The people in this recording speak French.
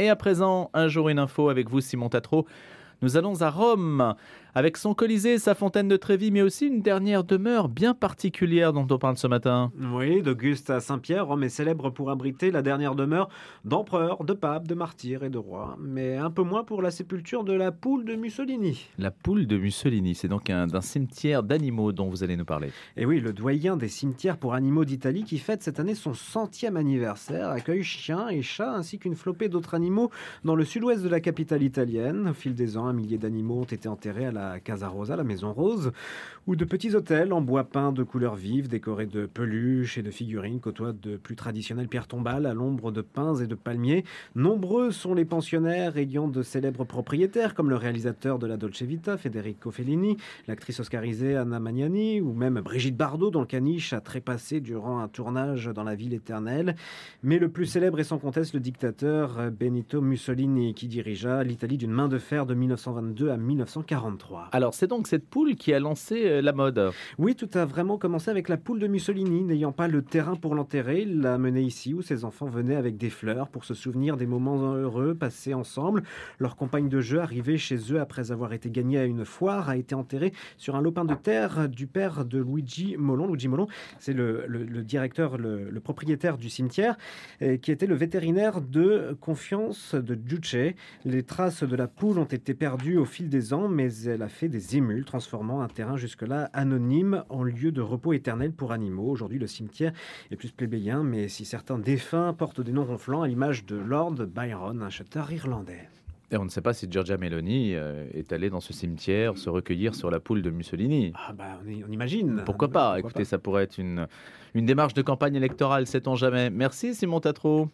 Et à présent, un jour une info avec vous, Simon Tatro. Nous allons à Rome, avec son Colisée, sa fontaine de Trévis, mais aussi une dernière demeure bien particulière dont on parle ce matin. Oui, d'Auguste à Saint-Pierre, Rome est célèbre pour abriter la dernière demeure d'empereurs, de papes, de martyrs et de rois, mais un peu moins pour la sépulture de la poule de Mussolini. La poule de Mussolini, c'est donc un, d'un cimetière d'animaux dont vous allez nous parler. Et oui, le doyen des cimetières pour animaux d'Italie, qui fête cette année son centième anniversaire, accueille chiens et chats ainsi qu'une flopée d'autres animaux dans le sud-ouest de la capitale italienne. Au fil des ans, un millier d'animaux ont été enterrés à la Casa Rosa, la Maison Rose, où de petits hôtels en bois peint de couleurs vives, décorés de peluches et de figurines, côtoient de plus traditionnelles pierres tombales à l'ombre de pins et de palmiers. Nombreux sont les pensionnaires ayant de célèbres propriétaires, comme le réalisateur de la Dolce Vita, Federico Fellini, l'actrice oscarisée Anna Magnani, ou même Brigitte Bardot, dont le caniche a trépassé durant un tournage dans la ville éternelle. Mais le plus célèbre est sans conteste le dictateur Benito Mussolini, qui dirigea l'Italie d'une main de fer de 1922 à 1943. Alors, c'est donc cette poule qui a lancé euh, la mode. Oui, tout a vraiment commencé avec la poule de Mussolini. N'ayant pas le terrain pour l'enterrer, il l'a menée ici où ses enfants venaient avec des fleurs pour se souvenir des moments heureux passés ensemble. Leur compagne de jeu, arrivée chez eux après avoir été gagnée à une foire, a été enterrée sur un lopin de terre du père de Luigi Molon. Luigi Molon, c'est le, le- le directeur, le, le propriétaire du cimetière, qui était le vétérinaire de confiance de Giuce. Les traces de la poule ont été perdues au fil des ans, mais elle a fait des émules, transformant un terrain jusque-là anonyme en lieu de repos éternel pour animaux. Aujourd'hui, le cimetière est plus plébéien, mais si certains défunts portent des noms ronflants, à l'image de Lord Byron, un chanteur irlandais. Et on ne sait pas si Giorgia Meloni euh, est allée dans ce cimetière se recueillir sur la poule de Mussolini. Ah bah, on, y- on imagine. Pourquoi pas? Écoutez, ça pourrait être une, une démarche de campagne électorale, sait-on jamais. Merci Simon Tatro.